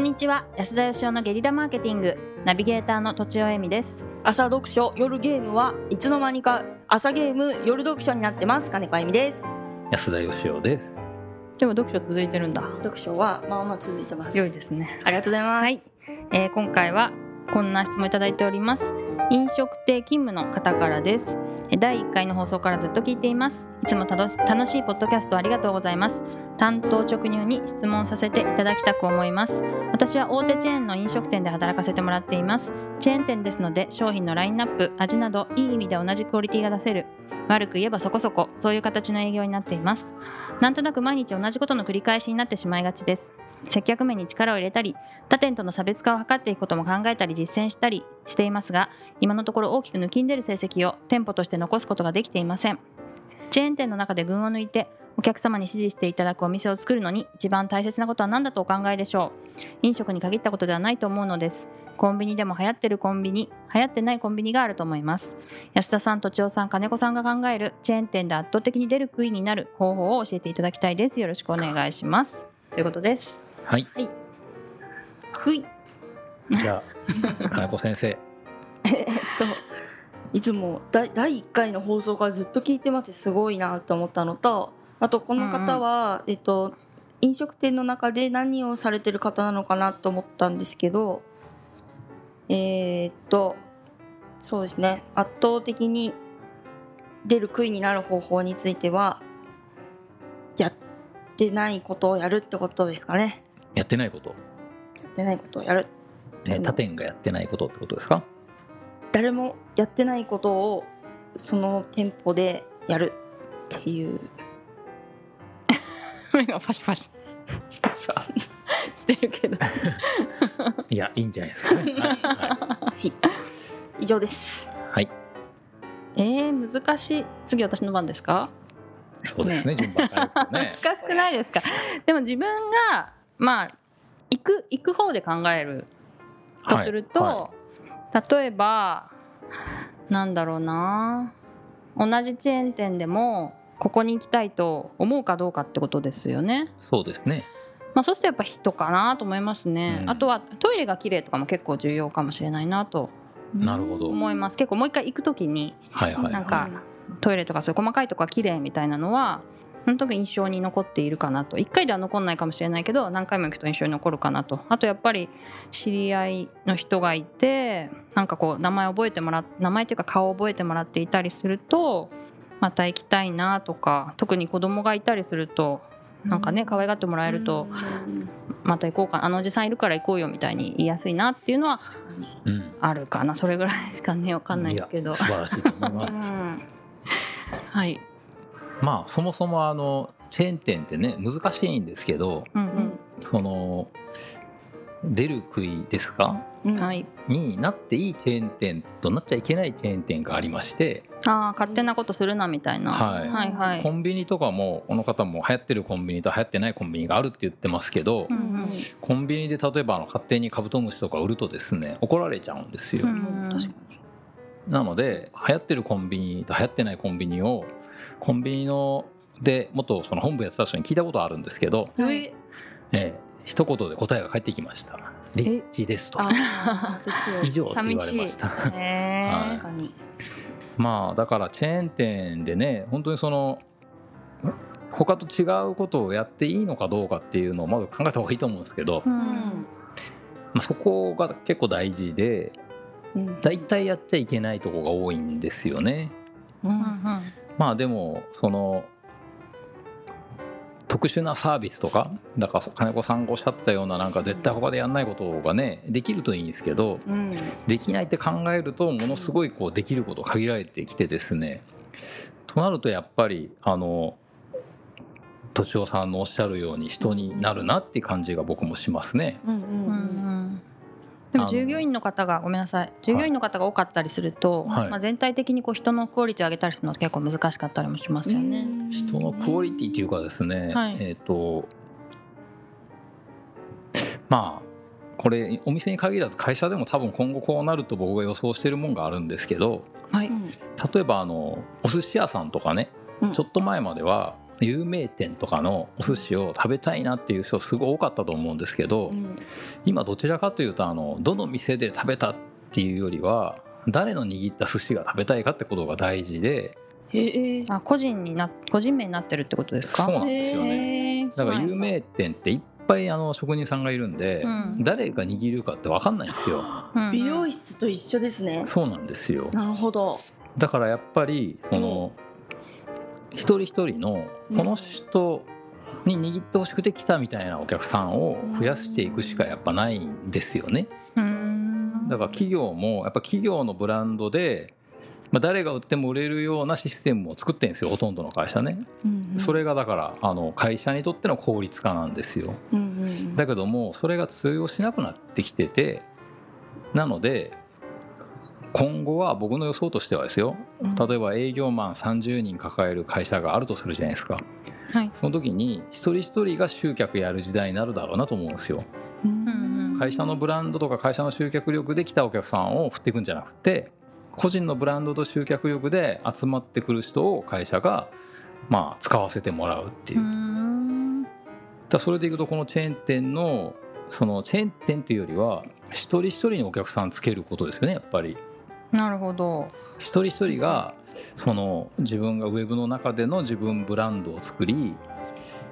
んにちは。安田義雄のゲリラマーケティング。ナビゲーターのとちおえみです。朝読書夜ゲームはいつの間にか朝ゲーム夜読書になってます金子あゆみです。安田義雄です。でも読書続いてるんだ。読書はまあまあ続いてます。良いですね。ありがとうございます、はい、えー今回はこんな質問いただいております。飲食店勤務の方からです。え第1回の放送からずっと聞いています。いつもたど楽しいポッドキャストありがとうございます。担当直入に質問させていただきたく思います。私は大手チェーンの飲食店で働かせてもらっています。チェーン店ですので商品のラインナップ味などいい意味で同じクオリティが出せる。悪く言えばそこそこそういう形の営業になっています。なんとなく毎日同じことの繰り返しになってしまいがちです。接客面に力を入れたり他店との差別化を図っていくことも考えたり実践したりしていますが今のところ大きく抜きんでる成績を店舗として残すことができていません。チェーン店の中で群を抜いてお客様に支持していただくお店を作るのに一番大切なことは何だとお考えでしょう。飲食に限ったことではないと思うのです。コンビニでも流行ってるコンビニ流行ってないコンビニがあると思います。安田さん、とちおさん、金子さんが考えるチェーン店で圧倒的に出る杭になる方法を教えていただきたいです。よろしくお願いします。ということです。はい。ふい。じゃあ 金子先生。えっといつも第第1回の放送からずっと聞いてます。すごいなと思ったのとあとこの方は、えっと飲食店の中で何をされてる方なのかなと思ったんですけどえーっとそうですね。圧倒的に出る杭になる方法についてはやってないことをやるってことですかねやってないこと。やってないことをやるえー他店がやってないことってことですか？誰もやってないことをその店舗でやるっていう 目がパシパシしてるけど いやいいんじゃないですかね。はい。は以上ですい。はい、えー、難しい次私の番ですか？そうですね。順番ね。難しくないですか？でも自分がまあ行く行く方で考えるとすると、はいは例えばなんだろうな同じチェーン店でもここに行きたいと思うかどうかってことですよね。そうですね。まあ、そうするとやっぱ人かなと思いますね、うんあとはトイレが綺麗とかも結構重要かもしれないなとなるほど。思います結構もう一回行く時にはいはい。なんかトイレとかそういう細かいとこが綺麗みたいなのは本当に印象に残っているかなと。1回では残んないかもしれないけど何回も行くと印象に残るかなと。あとやっぱり知り合いの人がいてなんかこう名前覚えてもらっ名前というか顔を覚えてもらっていたりするとまた行きたいなとか特に子供がいたりするとなんかね可愛がってもらえるとまた行こうかあのおじさんいるから行こうよみたいに言いやすいなっていうのはうん。あるかな。それぐらいしかね分かんないですけど。や素晴らしいと思います。はい、まあそもそもあのチェーン店ってね難しいんですけど、うんうん。その出る杭ですか？はい。になっていいチェーン店となっちゃいけないチェーン店がありまして、ああ勝手なことするなみたいな、はい。はいはい。コンビニとかもこの方も流行ってるコンビニと流行ってないコンビニがあるって言ってますけど、うんうん。コンビニで例えばあの勝手にカブトムシとか売るとですね怒られちゃうんですよ、うん確かなので流行ってるコンビニと流行ってないコンビニをコンビニのでもっとその本部やってた人に聞いたことあるんですけど、にはい。ええ一言で答えが返ってきました「リッチです」と。以上って言われました。へ はい。確かに。まあだからチェーン店でね本当にその他と違うことをやっていいのかどうかっていうのをまず考えた方がいいと思うんですけど、ううん。んまあ、そこが結構大事でうん。大体やっちゃいけないとこが多いんですよね。うんうんまあでもその特殊なサービスとかだから金子さんがおっしゃってたようななんか絶対他でやんないことがねできるといいんですけどうん。できないって考えるとものすごいこうできること限られてきてですね。となるとやっぱりあの敏夫さんのおっしゃるように人になるなって感じが僕もしますね。うんううん。うんんでも従業員の方がごめんなさい。従業員の方が多かったりすると、はい。まあ、全体的にこう人のクオリティを上げたりするのは結構難しかったりもしますよね。人のクオリティっていうかですね、はい。えっ、とまあこれお店に限らず会社でも多分今後こうなると僕が予想してるもんがあるんですけどはい、うん。例えばあのお寿司屋さんとかねうん。ちょっと前までは有名店とかのお寿司を食べたいなっていう人すごい多かったと思うんですけど、うん。今どちらかというとあのどの店で食べたっていうよりは誰の握った寿司が食べたいかってことが大事でへえ。あ個人にな個人名になってるってことですか？そうなんですよね。だから有名店っていっぱいあの職人さんがいるんで、うん。誰が握るかって分かんないんですよ。うん。うん美容室と一緒ですね。そうなんですよ。なるほど。だからやっぱりその、一人一人のこの人に握ってほしくて来たみたいなお客さんを増やしていくしかやっぱないんですよね。うんだから企業もやっぱ企業のブランドで、まあ、誰が売っても売れるようなシステムを作ってるんですよほとんどの会社ね。うんうんそれがだからあの会社にとっての効率化なんですよ。うんうんうんだけどもそれが通用しなくなってきててなので今後は僕の予想としてはですようん。例えば営業マン30人抱える会社があるとするじゃないですか。はい。その時に一人一人が集客やる時代になるだろうなと思うんですよ。うん。会社のブランドとか会社の集客力で来たお客さんを振っていくんじゃなくて個人のブランドと集客力で集まってくる人を会社がまあ使わせてもらうっていう。う、ん。だそれでいくとこのチェーン店のそのチェーン店というよりは一人一人にお客さんつけることですよねやっぱりなるほど。一人一人がその自分がウェブの中での自分ブランドを作り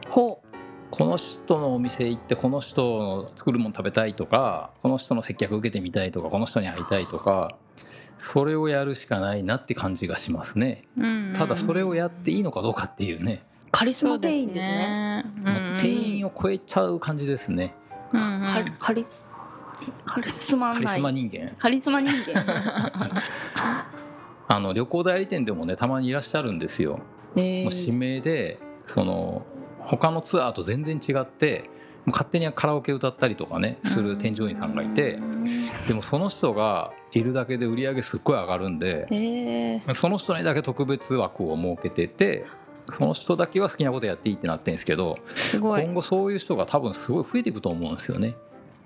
ほこの人のお店行ってこの人の作るもの食べたいとかこの人の接客受けてみたいとかこの人に会いたいとかそれをやるしかないなって感じがしますね。うんただそれをやっていいのかどうかっていうね、うカリスマ店員ですね。うん。店員を超えちゃう感じですね。うんうん。カリカリスカリスマ。カリスマ人間？カリスマ人間。あの旅行代理店でもねたまにいらっしゃるんですよ。えもう指名でその他のツアーと全然違って勝手にカラオケ歌ったりとかねする添乗員さんがいてでもその人がいるだけで売り上げすっごい上がるんでえー。その人にだけ特別枠を設けててその人だけは好きなことやっていいってなってるんですけど今後そういう人が多分すごい増えていくと思うんですよね。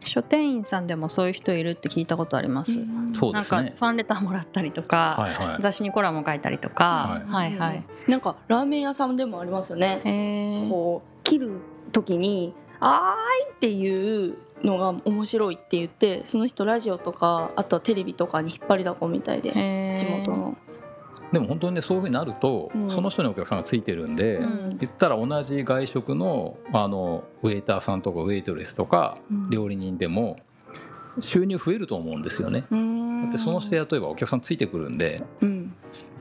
書店員さんでもそういう人いるって聞いたことあります、なん。かフそうですね。ァンレターもらったりとか、はいはい。雑誌にコラム書いたりとか、ははい、はい。なんかラーメン屋さんでもありますよね。こう切る時に「あーい」っていうのが面白いって言ってその人ラジオとかあとはテレビとかに引っ張りだこみたいで地元の。でも本当にねそういうふうになると、うん。その人にお客さんがついてるんで、うん。言ったら同じ外食のあのウェイターさんとかウェイトレスとかうん。料理人でも収入増えると思うんですよね。うーん。だってその人雇えばお客さんついてくるんでうん。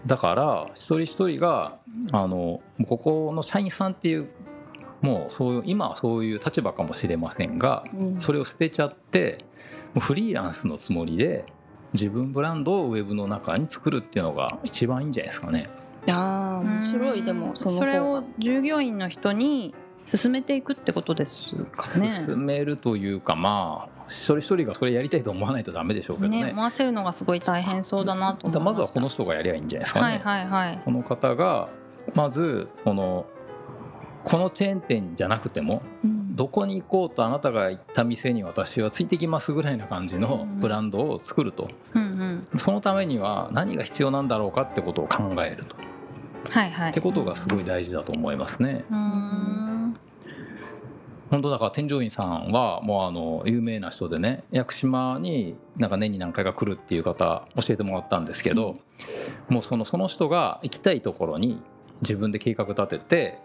だから一人一人があのここの社員さんっていうもうそういう今はそういう立場かもしれませんがうん。それを捨てちゃってフリーランスのつもりで自分ブランドをウェブの中に作るっていうのが一番いいんじゃないですかね。いやー面白いでもそれを従業員の人に進めていくってことですかね。進めるというかまあ一人一人がそれやりたいと思わないとダメでしょうけどね。ね回せるのがすごい大変そうだなと思いましただからまずはこの人がやりゃいいんじゃないですかね。はいはいはい。この方がまずそのこのチェーン店じゃなくてもうんどこに行こうとあなたが行った店に私はついてきますぐらいな感じのブランドを作るとうんうん。そのためには何が必要なんだろうかってことを考えるとはいはい。ってことがすごい大事だと思いますね。うーん。本当だから添乗員さんはもうあの有名な人でね屋久島になんか年に何回か来るっていう方教えてもらったんですけど、もうそのその人が行きたいところに自分で計画立てて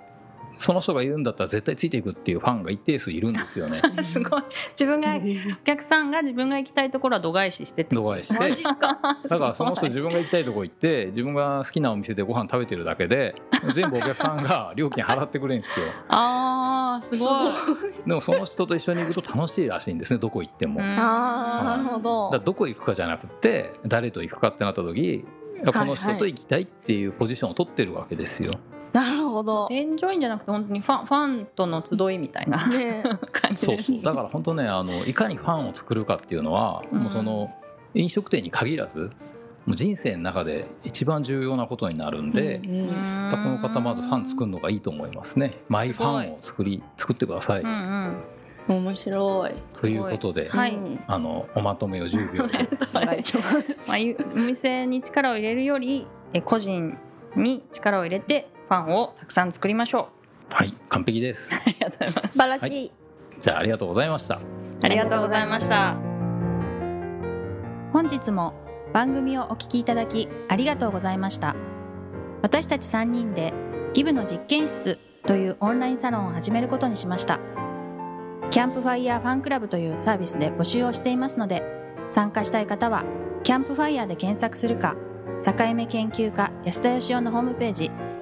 その人がいるんだったら絶対ついていくっていうファンが一定数いるんですよね。すごい。自分がお客さんが自分が行きたいところは度外視してって。度外視して。だからその人自分が行きたいとこ行って自分が好きなお店でご飯食べてるだけで全部お客さんが料金払ってくれるんですよ。ああすごい。でもその人と一緒に行くと楽しいらしいんですねどこ行っても。うんああなるほどだからどこ行くかじゃなくて誰と行くかってなった時この人と行きたいっていうポジションを取ってるわけですよ。なるほど添乗員じゃなくて本当にファンファンとの集いみたいなね感じそうですそうだから本当ねあのいかにファンを作るかっていうのは、うん。もうその飲食店に限らずもう人生の中で一番重要なことになるんで、うんこの方まずファン作るのがいいと思いますね。マイファンを作り作ってください。うんうん。面白い。ということで、はい。うんあのおまとめを10秒で。お願いします。まあ、ゆお店に力を入れるよりえ個人に力を入れてファンをたくさん作りましょはい完璧です。ありがとうございます。素晴らしい、じゃあありがとうございました。ありがとうございました。本日も番組をお聞きいただきありがとうございました。私たち3人でギブの実験室というオンラインサロンを始めることにしました。キャンプファイヤーファンクラブというサービスで募集をしていますので参加したい方はキャンプファイヤーで検索するか境目研究家安田佳生のホームページ